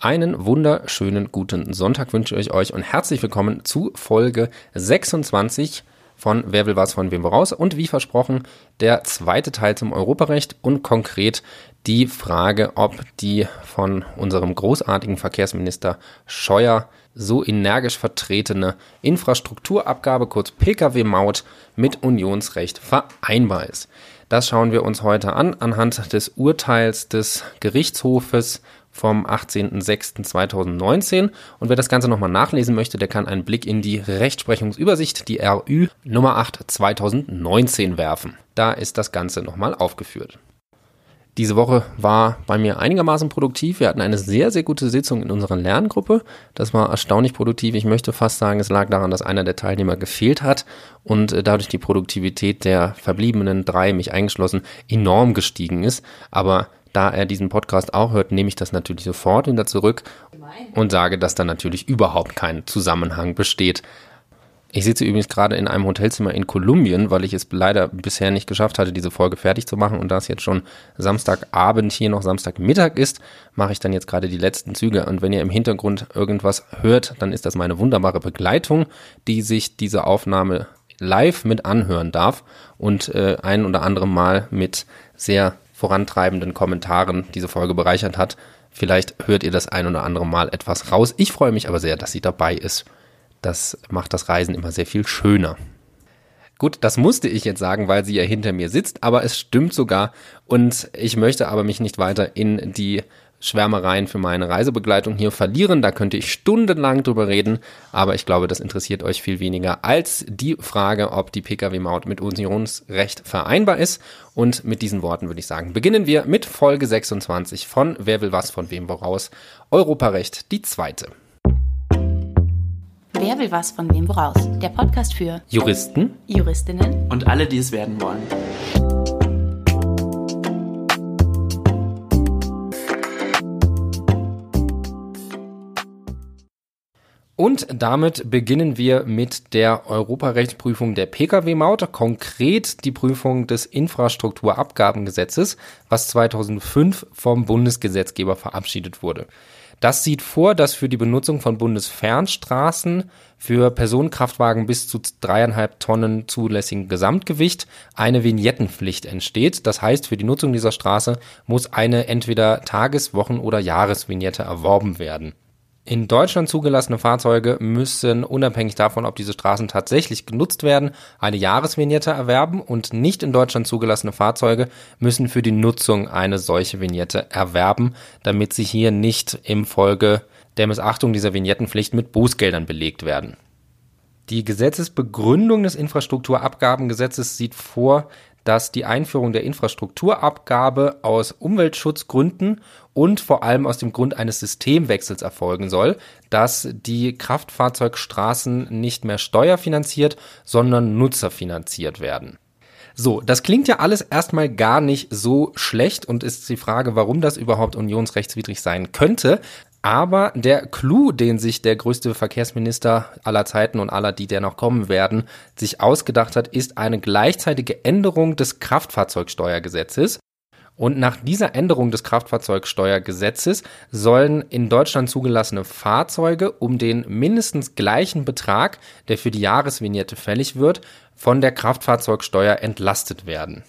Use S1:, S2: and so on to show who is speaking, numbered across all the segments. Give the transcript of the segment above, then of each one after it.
S1: Einen wunderschönen guten Sonntag wünsche ich euch und herzlich willkommen zu Folge 26 von Wer will was von wem voraus und wie versprochen der zweite Teil zum Europarecht und konkret die Frage, ob die von unserem großartigen Verkehrsminister Scheuer so energisch vertretene Infrastrukturabgabe, kurz Pkw-Maut, mit Unionsrecht vereinbar ist. Das schauen wir uns heute an anhand des Urteils des Gerichtshofes vom 18.06.2019. Und wer das Ganze nochmal nachlesen möchte, der kann einen Blick in die Rechtsprechungsübersicht, die RÜ Nummer 8 2019 werfen. Da ist das Ganze nochmal aufgeführt. Diese Woche war bei mir einigermaßen produktiv. Wir hatten eine sehr, sehr gute Sitzung in unserer Lerngruppe. Das war erstaunlich produktiv. Ich möchte fast sagen, es lag daran, dass einer der Teilnehmer gefehlt hat und äh, dadurch die Produktivität der verbliebenen drei, mich eingeschlossen, enorm gestiegen ist. Aber da er diesen Podcast auch hört, nehme ich das natürlich sofort wieder zurück und sage, dass da natürlich überhaupt kein Zusammenhang besteht. Ich sitze übrigens gerade in einem Hotelzimmer in Kolumbien, weil ich es leider bisher nicht geschafft hatte, diese Folge fertig zu machen. Und da es jetzt schon Samstagabend hier noch Samstagmittag ist, mache ich dann jetzt gerade die letzten Züge. Und wenn ihr im Hintergrund irgendwas hört, dann ist das meine wunderbare Begleitung, die sich diese Aufnahme live mit anhören darf und äh, ein oder andere Mal mit sehr vorantreibenden Kommentaren diese Folge bereichert hat. Vielleicht hört ihr das ein oder andere Mal etwas raus. Ich freue mich aber sehr, dass sie dabei ist. Das macht das Reisen immer sehr viel schöner. Gut, das musste ich jetzt sagen, weil sie ja hinter mir sitzt, aber es stimmt sogar und ich möchte aber mich nicht weiter in die Schwärmereien für meine Reisebegleitung hier verlieren. Da könnte ich stundenlang drüber reden, aber ich glaube, das interessiert euch viel weniger als die Frage, ob die Pkw-Maut mit Unionsrecht vereinbar ist. Und mit diesen Worten würde ich sagen, beginnen wir mit Folge 26 von Wer will was von wem woraus? Europarecht, die zweite.
S2: Wer will was von wem woraus? Der Podcast für
S1: Juristen,
S2: Juristinnen
S3: und alle, die es werden wollen.
S1: Und damit beginnen wir mit der Europarechtsprüfung der Pkw-Maut, konkret die Prüfung des Infrastrukturabgabengesetzes, was 2005 vom Bundesgesetzgeber verabschiedet wurde. Das sieht vor, dass für die Benutzung von Bundesfernstraßen für Personenkraftwagen bis zu dreieinhalb Tonnen zulässigen Gesamtgewicht eine Vignettenpflicht entsteht. Das heißt, für die Nutzung dieser Straße muss eine entweder Tages-, Wochen- oder Jahresvignette erworben werden. In Deutschland zugelassene Fahrzeuge müssen unabhängig davon, ob diese Straßen tatsächlich genutzt werden, eine Jahresvignette erwerben und nicht in Deutschland zugelassene Fahrzeuge müssen für die Nutzung eine solche Vignette erwerben, damit sie hier nicht im Folge der Missachtung dieser Vignettenpflicht mit Bußgeldern belegt werden. Die Gesetzesbegründung des Infrastrukturabgabengesetzes sieht vor, dass die Einführung der Infrastrukturabgabe aus Umweltschutzgründen und vor allem aus dem Grund eines Systemwechsels erfolgen soll, dass die Kraftfahrzeugstraßen nicht mehr steuerfinanziert, sondern nutzerfinanziert werden. So, das klingt ja alles erstmal gar nicht so schlecht und ist die Frage, warum das überhaupt unionsrechtswidrig sein könnte. Aber der Clou, den sich der größte Verkehrsminister aller Zeiten und aller, die der noch kommen werden, sich ausgedacht hat, ist eine gleichzeitige Änderung des Kraftfahrzeugsteuergesetzes. Und nach dieser Änderung des Kraftfahrzeugsteuergesetzes sollen in Deutschland zugelassene Fahrzeuge um den mindestens gleichen Betrag, der für die Jahresvignette fällig wird, von der Kraftfahrzeugsteuer entlastet werden.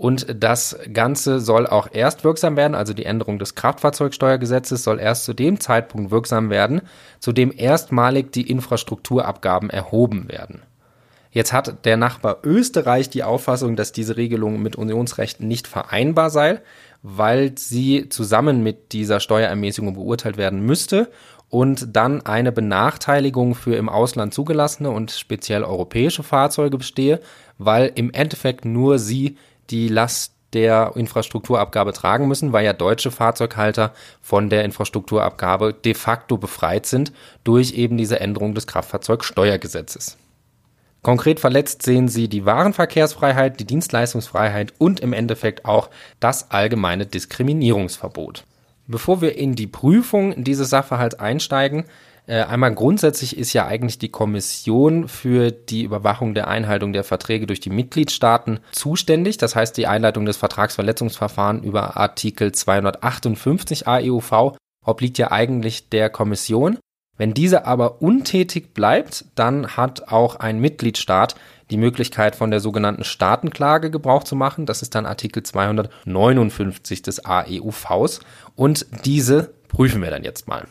S1: Und das Ganze soll auch erst wirksam werden, also die Änderung des Kraftfahrzeugsteuergesetzes soll erst zu dem Zeitpunkt wirksam werden, zu dem erstmalig die Infrastrukturabgaben erhoben werden. Jetzt hat der Nachbar Österreich die Auffassung, dass diese Regelung mit Unionsrecht nicht vereinbar sei, weil sie zusammen mit dieser Steuerermäßigung beurteilt werden müsste und dann eine Benachteiligung für im Ausland zugelassene und speziell europäische Fahrzeuge bestehe, weil im Endeffekt nur sie die Last der Infrastrukturabgabe tragen müssen, weil ja deutsche Fahrzeughalter von der Infrastrukturabgabe de facto befreit sind durch eben diese Änderung des Kraftfahrzeugsteuergesetzes. Konkret verletzt sehen sie die Warenverkehrsfreiheit, die Dienstleistungsfreiheit und im Endeffekt auch das allgemeine Diskriminierungsverbot. Bevor wir in die Prüfung dieses Sachverhalts einsteigen, einmal grundsätzlich ist ja eigentlich die Kommission für die Überwachung der Einhaltung der Verträge durch die Mitgliedstaaten zuständig. Das heißt, die Einleitung des Vertragsverletzungsverfahrens über Artikel 258 AEUV obliegt ja eigentlich der Kommission. Wenn diese aber untätig bleibt, dann hat auch ein Mitgliedstaat die Möglichkeit von der sogenannten Staatenklage Gebrauch zu machen. Das ist dann Artikel 259 des AEUVs und diese prüfen wir dann jetzt mal.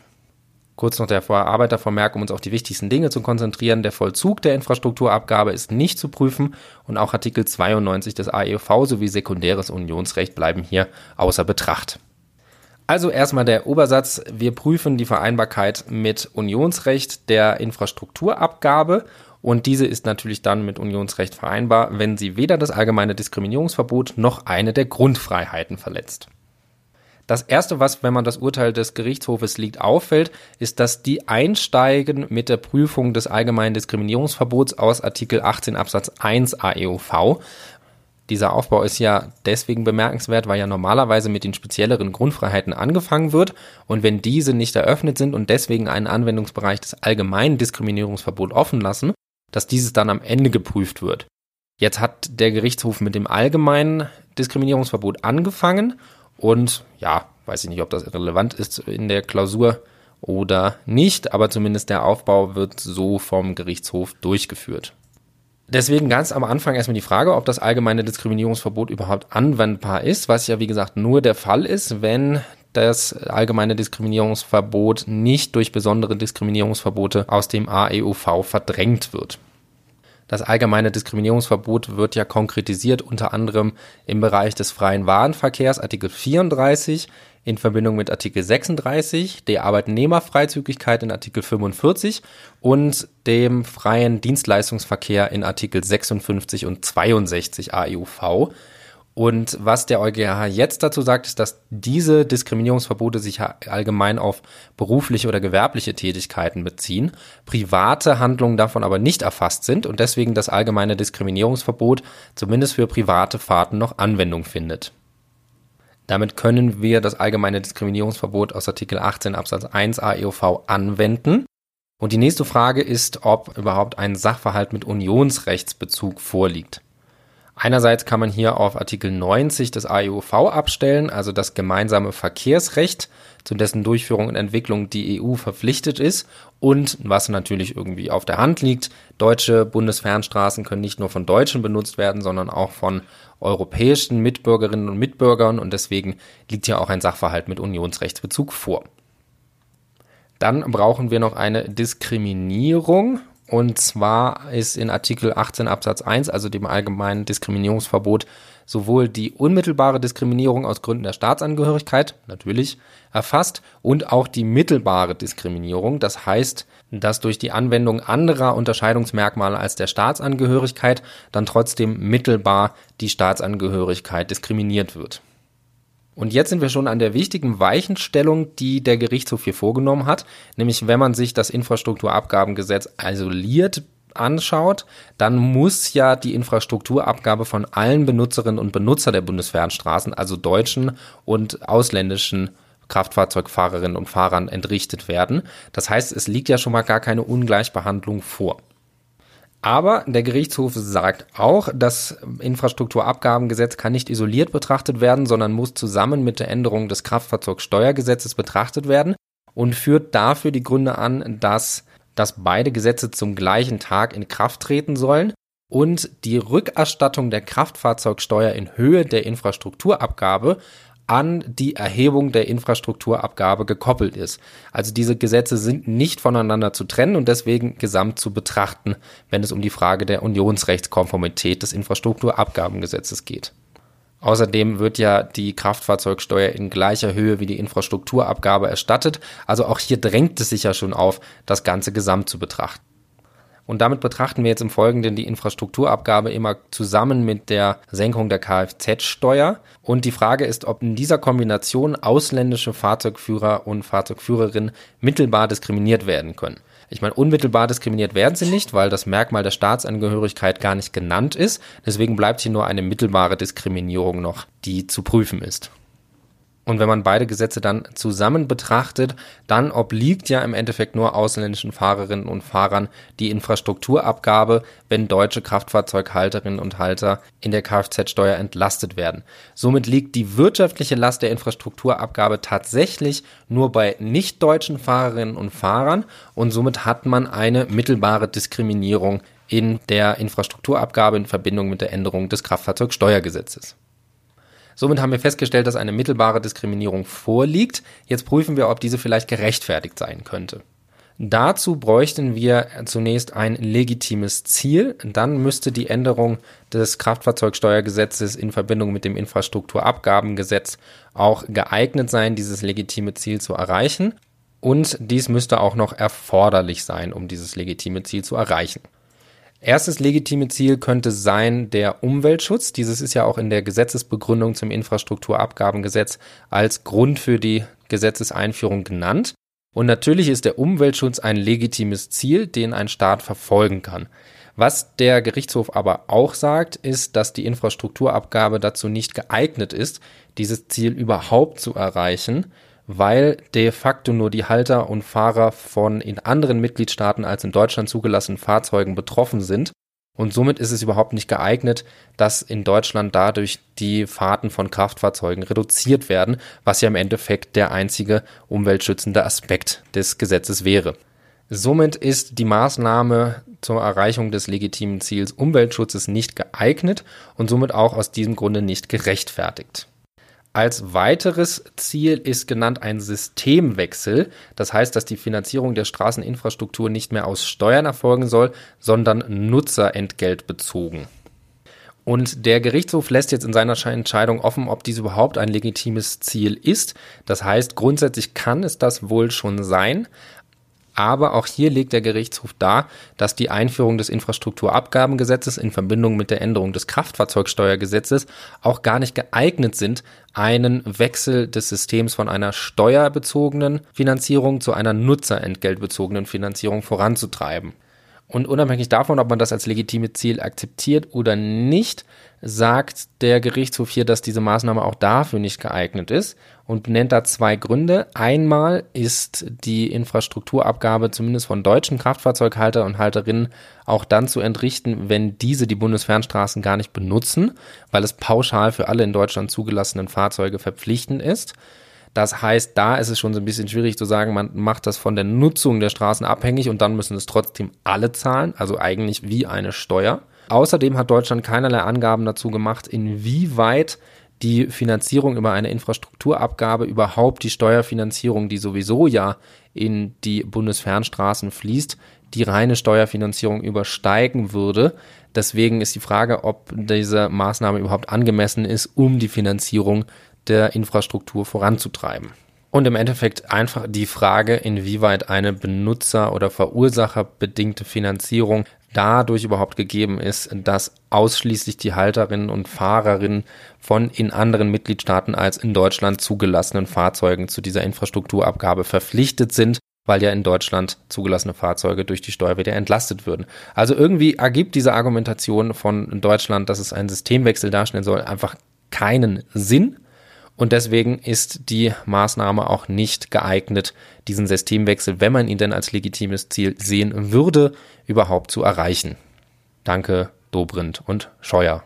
S1: Kurz noch der Vorarbeitervermerk, um uns auf die wichtigsten Dinge zu konzentrieren. Der Vollzug der Infrastrukturabgabe ist nicht zu prüfen und auch Artikel 92 des AEUV sowie sekundäres Unionsrecht bleiben hier außer Betracht. Also erstmal der Obersatz. Wir prüfen die Vereinbarkeit mit Unionsrecht der Infrastrukturabgabe und diese ist natürlich dann mit Unionsrecht vereinbar, wenn sie weder das allgemeine Diskriminierungsverbot noch eine der Grundfreiheiten verletzt. Das erste, was, wenn man das Urteil des Gerichtshofes liegt, auffällt, ist, dass die einsteigen mit der Prüfung des allgemeinen Diskriminierungsverbots aus Artikel 18 Absatz 1 AEUV, dieser Aufbau ist ja deswegen bemerkenswert, weil ja normalerweise mit den spezielleren Grundfreiheiten angefangen wird und wenn diese nicht eröffnet sind und deswegen einen Anwendungsbereich des allgemeinen Diskriminierungsverbots offen lassen, dass dieses dann am Ende geprüft wird. Jetzt hat der Gerichtshof mit dem allgemeinen Diskriminierungsverbot angefangen und ja, weiß ich nicht, ob das relevant ist in der Klausur oder nicht, aber zumindest der Aufbau wird so vom Gerichtshof durchgeführt. Deswegen ganz am Anfang erstmal die Frage, ob das allgemeine Diskriminierungsverbot überhaupt anwendbar ist, was ja wie gesagt nur der Fall ist, wenn das allgemeine Diskriminierungsverbot nicht durch besondere Diskriminierungsverbote aus dem AEUV verdrängt wird. Das allgemeine Diskriminierungsverbot wird ja konkretisiert unter anderem im Bereich des freien Warenverkehrs, Artikel 34, in Verbindung mit Artikel 36, der Arbeitnehmerfreizügigkeit in Artikel 45 und dem freien Dienstleistungsverkehr in Artikel 56 und 62 AEUV. Und was der EuGH jetzt dazu sagt, ist, dass diese Diskriminierungsverbote sich allgemein auf berufliche oder gewerbliche Tätigkeiten beziehen, private Handlungen davon aber nicht erfasst sind und deswegen das allgemeine Diskriminierungsverbot zumindest für private Fahrten noch Anwendung findet. Damit können wir das allgemeine Diskriminierungsverbot aus Artikel 18 Absatz 1 AEUV anwenden. Und die nächste Frage ist, ob überhaupt ein Sachverhalt mit Unionsrechtsbezug vorliegt. Einerseits kann man hier auf Artikel 90 des AEUV abstellen, also das gemeinsame Verkehrsrecht, zu dessen Durchführung und Entwicklung die EU verpflichtet ist und was natürlich irgendwie auf der Hand liegt, deutsche Bundesfernstraßen können nicht nur von Deutschen benutzt werden, sondern auch von europäischen Mitbürgerinnen und Mitbürgern und deswegen liegt hier auch ein Sachverhalt mit Unionsrechtsbezug vor. Dann brauchen wir noch eine Diskriminierung und zwar ist in Artikel 18 Absatz 1, also dem allgemeinen Diskriminierungsverbot, sowohl die unmittelbare Diskriminierung aus Gründen der Staatsangehörigkeit, natürlich, erfasst und auch die mittelbare Diskriminierung. Das heißt, dass durch die Anwendung anderer Unterscheidungsmerkmale als der Staatsangehörigkeit dann trotzdem mittelbar die Staatsangehörigkeit diskriminiert wird. Und jetzt sind wir schon an der wichtigen Weichenstellung, die der Gerichtshof hier vorgenommen hat, nämlich wenn man sich das Infrastrukturabgabengesetz isoliert anschaut, dann muss ja die Infrastrukturabgabe von allen Benutzerinnen und Benutzer der Bundesfernstraßen, also deutschen und ausländischen Kraftfahrzeugfahrerinnen und Fahrern entrichtet werden. Das heißt, es liegt ja schon mal gar keine Ungleichbehandlung vor. Aber der Gerichtshof sagt auch, das Infrastrukturabgabengesetz kann nicht isoliert betrachtet werden, sondern muss zusammen mit der Änderung des Kraftfahrzeugsteuergesetzes betrachtet werden und führt dafür die Gründe an, dass, dass beide Gesetze zum gleichen Tag in Kraft treten sollen und die Rückerstattung der Kraftfahrzeugsteuer in Höhe der Infrastrukturabgabe an die Erhebung der Infrastrukturabgabe gekoppelt ist. Also diese Gesetze sind nicht voneinander zu trennen und deswegen gesamt zu betrachten, wenn es um die Frage der Unionsrechtskonformität des Infrastrukturabgabengesetzes geht. Außerdem wird ja die Kraftfahrzeugsteuer in gleicher Höhe wie die Infrastrukturabgabe erstattet. Also auch hier drängt es sich ja schon auf, das Ganze gesamt zu betrachten. Und damit betrachten wir jetzt im Folgenden die Infrastrukturabgabe immer zusammen mit der Senkung der Kfz-Steuer. Und die Frage ist, ob in dieser Kombination ausländische Fahrzeugführer und Fahrzeugführerinnen mittelbar diskriminiert werden können. Ich meine, unmittelbar diskriminiert werden sie nicht, weil das Merkmal der Staatsangehörigkeit gar nicht genannt ist. Deswegen bleibt hier nur eine mittelbare Diskriminierung noch, die zu prüfen ist. Und wenn man beide Gesetze dann zusammen betrachtet, dann obliegt ja im Endeffekt nur ausländischen Fahrerinnen und Fahrern die Infrastrukturabgabe, wenn deutsche Kraftfahrzeughalterinnen und Halter in der Kfz-Steuer entlastet werden. Somit liegt die wirtschaftliche Last der Infrastrukturabgabe tatsächlich nur bei nicht deutschen Fahrerinnen und Fahrern und somit hat man eine mittelbare Diskriminierung in der Infrastrukturabgabe in Verbindung mit der Änderung des Kraftfahrzeugsteuergesetzes. Somit haben wir festgestellt, dass eine mittelbare Diskriminierung vorliegt. Jetzt prüfen wir, ob diese vielleicht gerechtfertigt sein könnte. Dazu bräuchten wir zunächst ein legitimes Ziel. Dann müsste die Änderung des Kraftfahrzeugsteuergesetzes in Verbindung mit dem Infrastrukturabgabengesetz auch geeignet sein, dieses legitime Ziel zu erreichen. Und dies müsste auch noch erforderlich sein, um dieses legitime Ziel zu erreichen. Erstes legitime Ziel könnte sein der Umweltschutz. Dieses ist ja auch in der Gesetzesbegründung zum Infrastrukturabgabengesetz als Grund für die Gesetzeseinführung genannt. Und natürlich ist der Umweltschutz ein legitimes Ziel, den ein Staat verfolgen kann. Was der Gerichtshof aber auch sagt, ist, dass die Infrastrukturabgabe dazu nicht geeignet ist, dieses Ziel überhaupt zu erreichen weil de facto nur die Halter und Fahrer von in anderen Mitgliedstaaten als in Deutschland zugelassenen Fahrzeugen betroffen sind. Und somit ist es überhaupt nicht geeignet, dass in Deutschland dadurch die Fahrten von Kraftfahrzeugen reduziert werden, was ja im Endeffekt der einzige umweltschützende Aspekt des Gesetzes wäre. Somit ist die Maßnahme zur Erreichung des legitimen Ziels Umweltschutzes nicht geeignet und somit auch aus diesem Grunde nicht gerechtfertigt. Als weiteres Ziel ist genannt ein Systemwechsel. Das heißt, dass die Finanzierung der Straßeninfrastruktur nicht mehr aus Steuern erfolgen soll, sondern Nutzerentgelt bezogen. Und der Gerichtshof lässt jetzt in seiner Entscheidung offen, ob dies überhaupt ein legitimes Ziel ist. Das heißt, grundsätzlich kann es das wohl schon sein, aber auch hier legt der Gerichtshof dar, dass die Einführung des Infrastrukturabgabengesetzes in Verbindung mit der Änderung des Kraftfahrzeugsteuergesetzes auch gar nicht geeignet sind, einen Wechsel des Systems von einer steuerbezogenen Finanzierung zu einer nutzerentgeltbezogenen Finanzierung voranzutreiben. Und unabhängig davon, ob man das als legitime Ziel akzeptiert oder nicht, sagt der Gerichtshof hier, dass diese Maßnahme auch dafür nicht geeignet ist und nennt da zwei Gründe. Einmal ist die Infrastrukturabgabe zumindest von deutschen Kraftfahrzeughalter und Halterinnen auch dann zu entrichten, wenn diese die Bundesfernstraßen gar nicht benutzen, weil es pauschal für alle in Deutschland zugelassenen Fahrzeuge verpflichtend ist. Das heißt, da ist es schon so ein bisschen schwierig zu sagen, man macht das von der Nutzung der Straßen abhängig und dann müssen es trotzdem alle zahlen, also eigentlich wie eine Steuer. Außerdem hat Deutschland keinerlei Angaben dazu gemacht, inwieweit die Finanzierung über eine Infrastrukturabgabe überhaupt die Steuerfinanzierung, die sowieso ja in die Bundesfernstraßen fließt, die reine Steuerfinanzierung übersteigen würde. Deswegen ist die Frage, ob diese Maßnahme überhaupt angemessen ist, um die Finanzierung der Infrastruktur voranzutreiben. Und im Endeffekt einfach die Frage, inwieweit eine benutzer- oder verursacherbedingte Finanzierung dadurch überhaupt gegeben ist, dass ausschließlich die Halterinnen und Fahrerinnen von in anderen Mitgliedstaaten als in Deutschland zugelassenen Fahrzeugen zu dieser Infrastrukturabgabe verpflichtet sind, weil ja in Deutschland zugelassene Fahrzeuge durch die Steuer wieder entlastet würden. Also irgendwie ergibt diese Argumentation von Deutschland, dass es einen Systemwechsel darstellen soll, einfach keinen Sinn. Und deswegen ist die Maßnahme auch nicht geeignet, diesen Systemwechsel, wenn man ihn denn als legitimes Ziel sehen würde, überhaupt zu erreichen. Danke, Dobrindt und Scheuer.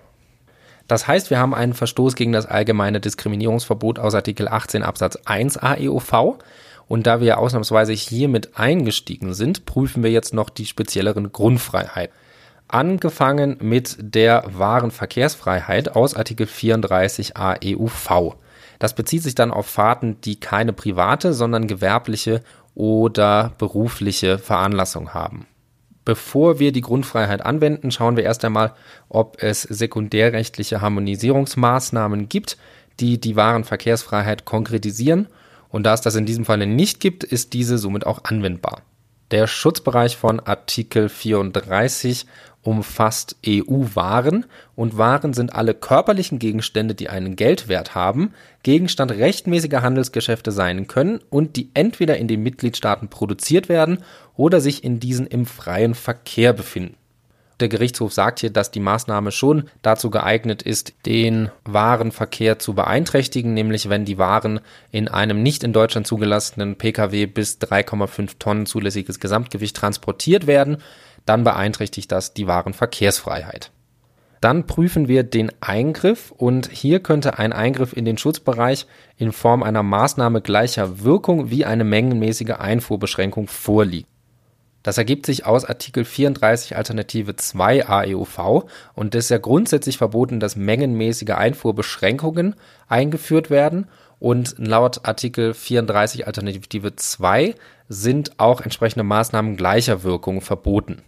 S1: Das heißt, wir haben einen Verstoß gegen das allgemeine Diskriminierungsverbot aus Artikel 18 Absatz 1 AEOV. Und da wir ausnahmsweise hier mit eingestiegen sind, prüfen wir jetzt noch die spezielleren Grundfreiheiten. Angefangen mit der wahren Verkehrsfreiheit aus Artikel 34 AEUV. Das bezieht sich dann auf Fahrten, die keine private, sondern gewerbliche oder berufliche Veranlassung haben. Bevor wir die Grundfreiheit anwenden, schauen wir erst einmal, ob es sekundärrechtliche Harmonisierungsmaßnahmen gibt, die die wahren Verkehrsfreiheit konkretisieren. Und da es das in diesem Falle nicht gibt, ist diese somit auch anwendbar. Der Schutzbereich von Artikel 34 umfasst EU-Waren und Waren sind alle körperlichen Gegenstände, die einen Geldwert haben, Gegenstand rechtmäßiger Handelsgeschäfte sein können und die entweder in den Mitgliedstaaten produziert werden oder sich in diesen im freien Verkehr befinden. Der Gerichtshof sagt hier, dass die Maßnahme schon dazu geeignet ist, den Warenverkehr zu beeinträchtigen, nämlich wenn die Waren in einem nicht in Deutschland zugelassenen Pkw bis 3,5 Tonnen zulässiges Gesamtgewicht transportiert werden, dann beeinträchtigt das die Warenverkehrsfreiheit. Dann prüfen wir den Eingriff und hier könnte ein Eingriff in den Schutzbereich in Form einer Maßnahme gleicher Wirkung wie eine mengenmäßige Einfuhrbeschränkung vorliegen. Das ergibt sich aus Artikel 34 Alternative 2 AEUV und es ist ja grundsätzlich verboten, dass mengenmäßige Einfuhrbeschränkungen eingeführt werden und laut Artikel 34 Alternative 2 sind auch entsprechende Maßnahmen gleicher Wirkung verboten.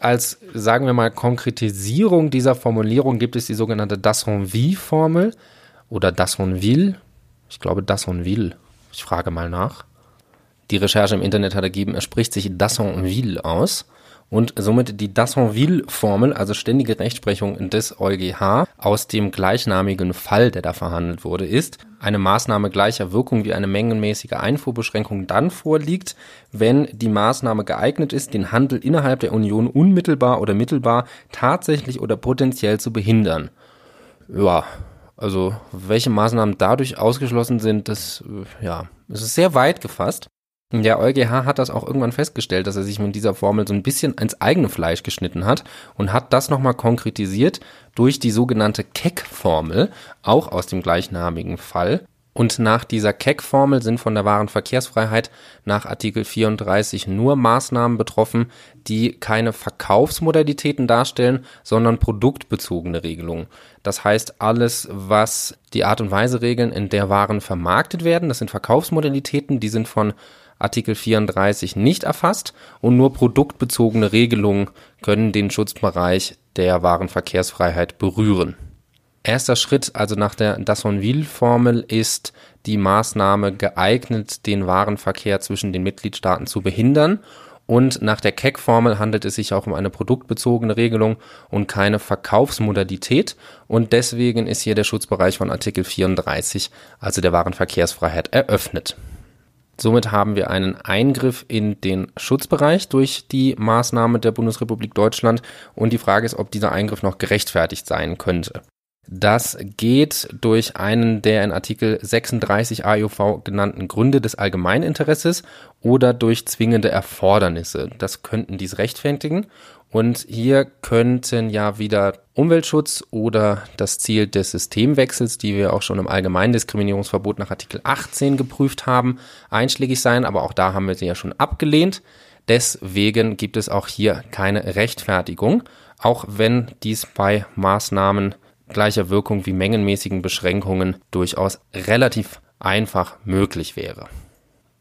S1: Als, sagen wir mal, Konkretisierung dieser Formulierung gibt es die sogenannte Dassonville-Formel oder Dassonville. Ich glaube Dassonville. Ich frage mal nach. Die Recherche im Internet hat ergeben, er spricht sich Dassonville aus und somit die Dassonville-Formel, also ständige Rechtsprechung des EuGH aus dem gleichnamigen Fall, der da verhandelt wurde, ist, eine Maßnahme gleicher Wirkung wie eine mengenmäßige Einfuhrbeschränkung dann vorliegt, wenn die Maßnahme geeignet ist, den Handel innerhalb der Union unmittelbar oder mittelbar tatsächlich oder potenziell zu behindern. Ja, also welche Maßnahmen dadurch ausgeschlossen sind, das ja, es ist sehr weit gefasst. Der EuGH hat das auch irgendwann festgestellt, dass er sich mit dieser Formel so ein bisschen ins eigene Fleisch geschnitten hat und hat das nochmal konkretisiert durch die sogenannte Keck-Formel, auch aus dem gleichnamigen Fall. Und nach dieser Keck-Formel sind von der wahren Verkehrsfreiheit nach Artikel 34 nur Maßnahmen betroffen, die keine Verkaufsmodalitäten darstellen, sondern produktbezogene Regelungen. Das heißt, alles, was die Art und Weise regeln, in der Waren vermarktet werden, das sind Verkaufsmodalitäten, die sind von Artikel 34 nicht erfasst und nur produktbezogene Regelungen können den Schutzbereich der Warenverkehrsfreiheit berühren. Erster Schritt, also nach der Dassonville-Formel, ist die Maßnahme geeignet, den Warenverkehr zwischen den Mitgliedstaaten zu behindern. Und nach der Keck-Formel handelt es sich auch um eine produktbezogene Regelung und keine Verkaufsmodalität. Und deswegen ist hier der Schutzbereich von Artikel 34, also der Warenverkehrsfreiheit, eröffnet. Somit haben wir einen Eingriff in den Schutzbereich durch die Maßnahme der Bundesrepublik Deutschland und die Frage ist, ob dieser Eingriff noch gerechtfertigt sein könnte. Das geht durch einen der in Artikel 36 AUV genannten Gründe des Allgemeininteresses oder durch zwingende Erfordernisse. Das könnten dies rechtfertigen und hier könnten ja wieder Umweltschutz oder das Ziel des Systemwechsels, die wir auch schon im Allgemeindiskriminierungsverbot nach Artikel 18 geprüft haben, einschlägig sein. Aber auch da haben wir sie ja schon abgelehnt. Deswegen gibt es auch hier keine Rechtfertigung, auch wenn dies bei Maßnahmen gleicher Wirkung wie mengenmäßigen Beschränkungen durchaus relativ einfach möglich wäre.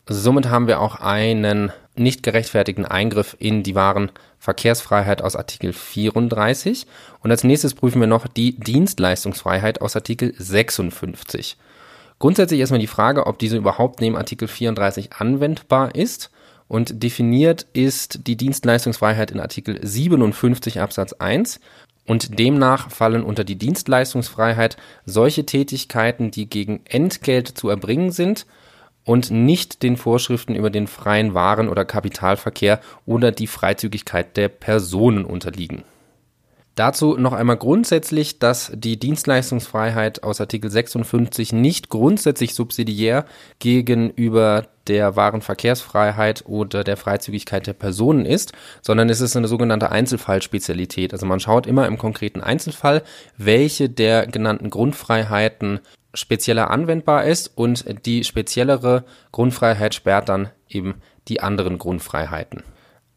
S1: Somit haben wir auch einen nicht gerechtfertigten Eingriff in die wahren Verkehrsfreiheit aus Artikel 34. Und als nächstes prüfen wir noch die Dienstleistungsfreiheit aus Artikel 56. Grundsätzlich erstmal die Frage, ob diese überhaupt neben Artikel 34 anwendbar ist. Und definiert ist die Dienstleistungsfreiheit in Artikel 57 Absatz 1. Und demnach fallen unter die Dienstleistungsfreiheit solche Tätigkeiten, die gegen Entgelt zu erbringen sind und nicht den Vorschriften über den freien Waren- oder Kapitalverkehr oder die Freizügigkeit der Personen unterliegen. Dazu noch einmal grundsätzlich, dass die Dienstleistungsfreiheit aus Artikel 56 nicht grundsätzlich subsidiär gegenüber der Warenverkehrsfreiheit oder der Freizügigkeit der Personen ist, sondern es ist eine sogenannte Einzelfallspezialität. Also man schaut immer im konkreten Einzelfall, welche der genannten Grundfreiheiten spezieller anwendbar ist und die speziellere Grundfreiheit sperrt dann eben die anderen Grundfreiheiten.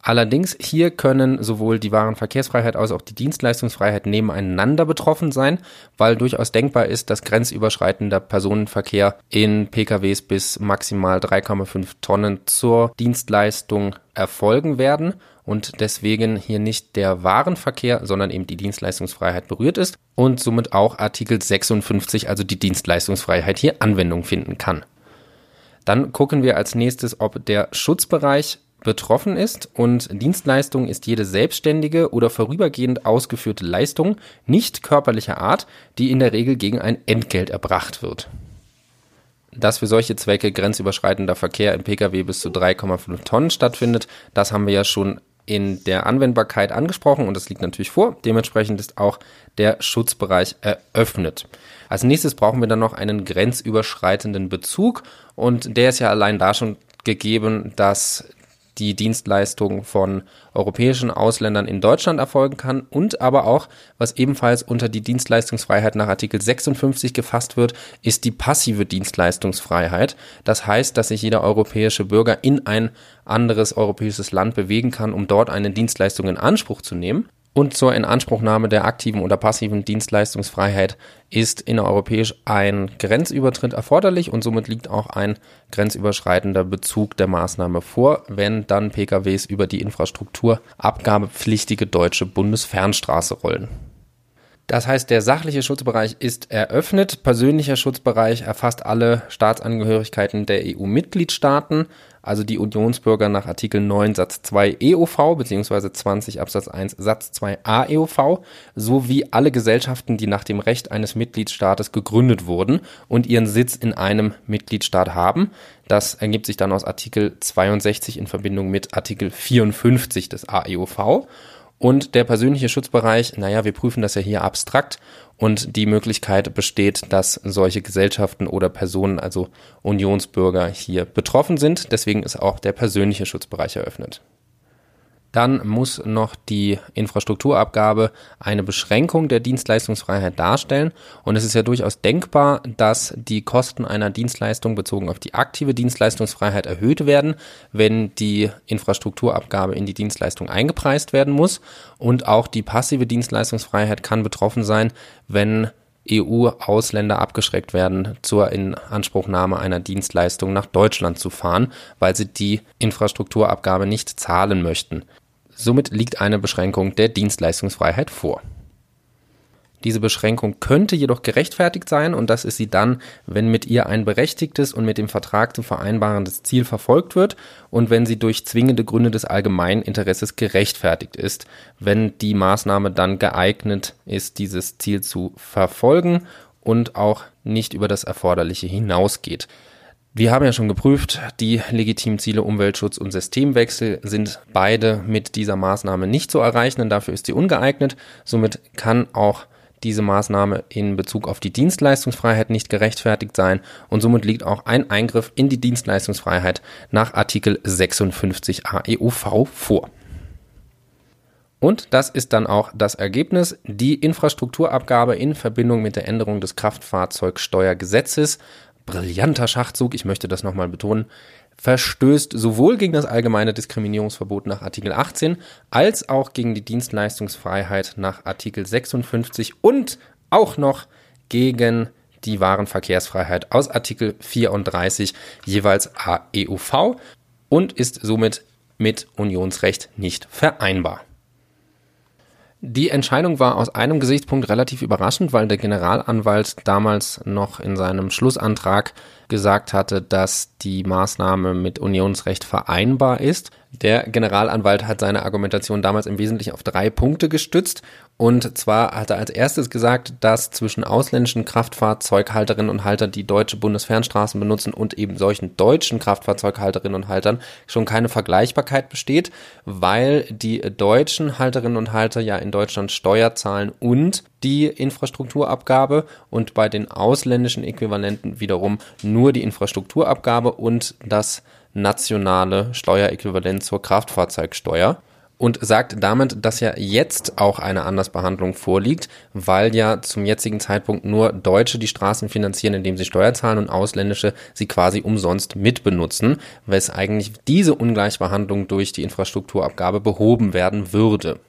S1: Allerdings hier können sowohl die Warenverkehrsfreiheit als auch die Dienstleistungsfreiheit nebeneinander betroffen sein, weil durchaus denkbar ist, dass grenzüberschreitender Personenverkehr in PKWs bis maximal 3,5 Tonnen zur Dienstleistung erfolgen werden und deswegen hier nicht der Warenverkehr, sondern eben die Dienstleistungsfreiheit berührt ist und somit auch Artikel 56, also die Dienstleistungsfreiheit hier Anwendung finden kann. Dann gucken wir als nächstes, ob der Schutzbereich betroffen ist und Dienstleistung ist jede selbstständige oder vorübergehend ausgeführte Leistung nicht körperlicher Art, die in der Regel gegen ein Entgelt erbracht wird dass für solche Zwecke grenzüberschreitender Verkehr im Pkw bis zu 3,5 Tonnen stattfindet. Das haben wir ja schon in der Anwendbarkeit angesprochen und das liegt natürlich vor. Dementsprechend ist auch der Schutzbereich eröffnet. Als nächstes brauchen wir dann noch einen grenzüberschreitenden Bezug und der ist ja allein da schon gegeben, dass die Dienstleistung von europäischen Ausländern in Deutschland erfolgen kann und aber auch, was ebenfalls unter die Dienstleistungsfreiheit nach Artikel 56 gefasst wird, ist die passive Dienstleistungsfreiheit. Das heißt, dass sich jeder europäische Bürger in ein anderes europäisches Land bewegen kann, um dort eine Dienstleistung in Anspruch zu nehmen. Und zur Inanspruchnahme der aktiven oder passiven Dienstleistungsfreiheit ist innereuropäisch ein Grenzübertritt erforderlich und somit liegt auch ein grenzüberschreitender Bezug der Maßnahme vor, wenn dann PKWs über die Infrastrukturabgabepflichtige deutsche Bundesfernstraße rollen. Das heißt, der sachliche Schutzbereich ist eröffnet. Persönlicher Schutzbereich erfasst alle Staatsangehörigkeiten der EU-Mitgliedstaaten also die Unionsbürger nach Artikel 9 Satz 2 EOV bzw. 20 Absatz 1 Satz 2 AEOV sowie alle Gesellschaften, die nach dem Recht eines Mitgliedstaates gegründet wurden und ihren Sitz in einem Mitgliedstaat haben. Das ergibt sich dann aus Artikel 62 in Verbindung mit Artikel 54 des AEOV. Und der persönliche Schutzbereich, naja, wir prüfen das ja hier abstrakt und die Möglichkeit besteht, dass solche Gesellschaften oder Personen, also Unionsbürger, hier betroffen sind. Deswegen ist auch der persönliche Schutzbereich eröffnet. Dann muss noch die Infrastrukturabgabe eine Beschränkung der Dienstleistungsfreiheit darstellen. Und es ist ja durchaus denkbar, dass die Kosten einer Dienstleistung bezogen auf die aktive Dienstleistungsfreiheit erhöht werden, wenn die Infrastrukturabgabe in die Dienstleistung eingepreist werden muss. Und auch die passive Dienstleistungsfreiheit kann betroffen sein, wenn EU-Ausländer abgeschreckt werden, zur Inanspruchnahme einer Dienstleistung nach Deutschland zu fahren, weil sie die Infrastrukturabgabe nicht zahlen möchten. Somit liegt eine Beschränkung der Dienstleistungsfreiheit vor. Diese Beschränkung könnte jedoch gerechtfertigt sein und das ist sie dann, wenn mit ihr ein berechtigtes und mit dem Vertrag zu vereinbarendes Ziel verfolgt wird und wenn sie durch zwingende Gründe des allgemeinen Interesses gerechtfertigt ist, wenn die Maßnahme dann geeignet ist, dieses Ziel zu verfolgen und auch nicht über das Erforderliche hinausgeht. Wir haben ja schon geprüft, die legitimen Ziele Umweltschutz und Systemwechsel sind beide mit dieser Maßnahme nicht zu erreichen, denn dafür ist sie ungeeignet. Somit kann auch diese Maßnahme in Bezug auf die Dienstleistungsfreiheit nicht gerechtfertigt sein und somit liegt auch ein Eingriff in die Dienstleistungsfreiheit nach Artikel 56 AEUV vor. Und das ist dann auch das Ergebnis. Die Infrastrukturabgabe in Verbindung mit der Änderung des Kraftfahrzeugsteuergesetzes brillanter Schachzug, ich möchte das nochmal betonen, verstößt sowohl gegen das allgemeine Diskriminierungsverbot nach Artikel 18 als auch gegen die Dienstleistungsfreiheit nach Artikel 56 und auch noch gegen die Warenverkehrsfreiheit aus Artikel 34 jeweils AEUV und ist somit mit Unionsrecht nicht vereinbar. Die Entscheidung war aus einem Gesichtspunkt relativ überraschend, weil der Generalanwalt damals noch in seinem Schlussantrag gesagt hatte, dass die Maßnahme mit Unionsrecht vereinbar ist. Der Generalanwalt hat seine Argumentation damals im Wesentlichen auf drei Punkte gestützt. Und zwar hat er als erstes gesagt, dass zwischen ausländischen Kraftfahrzeughalterinnen und Haltern, die deutsche Bundesfernstraßen benutzen und eben solchen deutschen Kraftfahrzeughalterinnen und Haltern schon keine Vergleichbarkeit besteht, weil die deutschen Halterinnen und Halter ja in Deutschland Steuer zahlen und die Infrastrukturabgabe und bei den ausländischen Äquivalenten wiederum nur die Infrastrukturabgabe und das nationale Steueräquivalent zur Kraftfahrzeugsteuer und sagt damit, dass ja jetzt auch eine Andersbehandlung vorliegt, weil ja zum jetzigen Zeitpunkt nur Deutsche die Straßen finanzieren, indem sie Steuer zahlen und Ausländische sie quasi umsonst mitbenutzen, wes eigentlich diese Ungleichbehandlung durch die Infrastrukturabgabe behoben werden würde.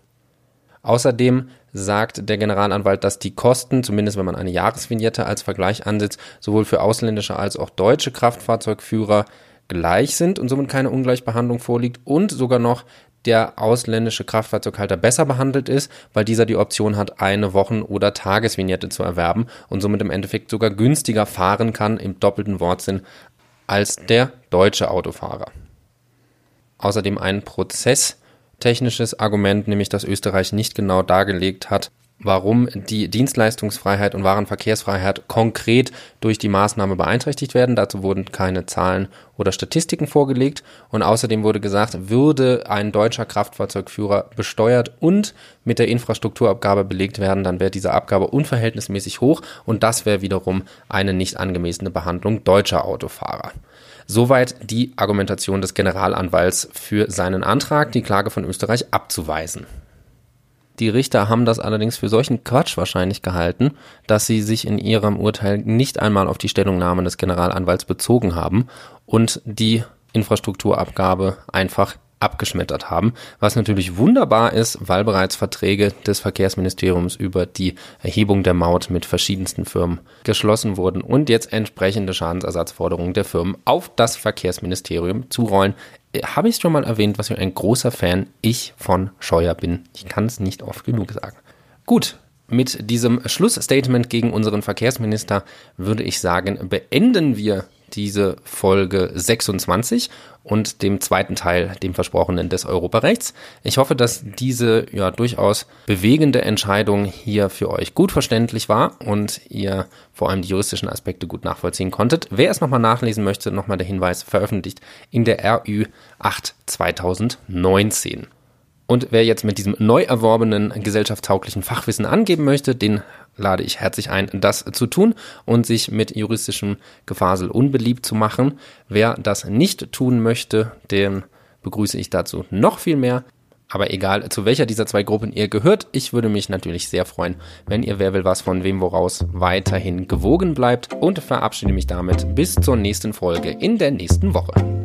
S1: Außerdem sagt der Generalanwalt, dass die Kosten, zumindest wenn man eine Jahresvignette als Vergleich ansetzt, sowohl für ausländische als auch deutsche Kraftfahrzeugführer gleich sind und somit keine Ungleichbehandlung vorliegt und sogar noch der ausländische Kraftfahrzeughalter besser behandelt ist, weil dieser die Option hat, eine Wochen- oder Tagesvignette zu erwerben und somit im Endeffekt sogar günstiger fahren kann im doppelten Wortsinn als der deutsche Autofahrer. Außerdem ein prozesstechnisches Argument, nämlich dass Österreich nicht genau dargelegt hat, warum die Dienstleistungsfreiheit und Warenverkehrsfreiheit konkret durch die Maßnahme beeinträchtigt werden. Dazu wurden keine Zahlen oder Statistiken vorgelegt. Und außerdem wurde gesagt, würde ein deutscher Kraftfahrzeugführer besteuert und mit der Infrastrukturabgabe belegt werden, dann wäre diese Abgabe unverhältnismäßig hoch und das wäre wiederum eine nicht angemessene Behandlung deutscher Autofahrer. Soweit die Argumentation des Generalanwalts für seinen Antrag, die Klage von Österreich abzuweisen. Die Richter haben das allerdings für solchen Quatsch wahrscheinlich gehalten, dass sie sich in ihrem Urteil nicht einmal auf die Stellungnahme des Generalanwalts bezogen haben und die Infrastrukturabgabe einfach abgeschmettert haben, was natürlich wunderbar ist, weil bereits Verträge des Verkehrsministeriums über die Erhebung der Maut mit verschiedensten Firmen geschlossen wurden und jetzt entsprechende Schadensersatzforderungen der Firmen auf das Verkehrsministerium zurollen. Habe ich es schon mal erwähnt, was für ein großer Fan ich von Scheuer bin. Ich kann es nicht oft genug sagen. Gut, mit diesem Schlussstatement gegen unseren Verkehrsminister würde ich sagen, beenden wir diese Folge 26 und dem zweiten Teil, dem versprochenen des Europarechts. Ich hoffe, dass diese ja durchaus bewegende Entscheidung hier für euch gut verständlich war und ihr vor allem die juristischen Aspekte gut nachvollziehen konntet. Wer es nochmal nachlesen möchte, nochmal der Hinweis, veröffentlicht in der RÜ 8 2019. Und wer jetzt mit diesem neu erworbenen gesellschaftstauglichen Fachwissen angeben möchte, den lade ich herzlich ein, das zu tun und sich mit juristischem Gefasel unbeliebt zu machen. Wer das nicht tun möchte, den begrüße ich dazu noch viel mehr. Aber egal, zu welcher dieser zwei Gruppen ihr gehört, ich würde mich natürlich sehr freuen, wenn ihr Wer will was von wem woraus weiterhin gewogen bleibt und verabschiede mich damit bis zur nächsten Folge in der nächsten Woche.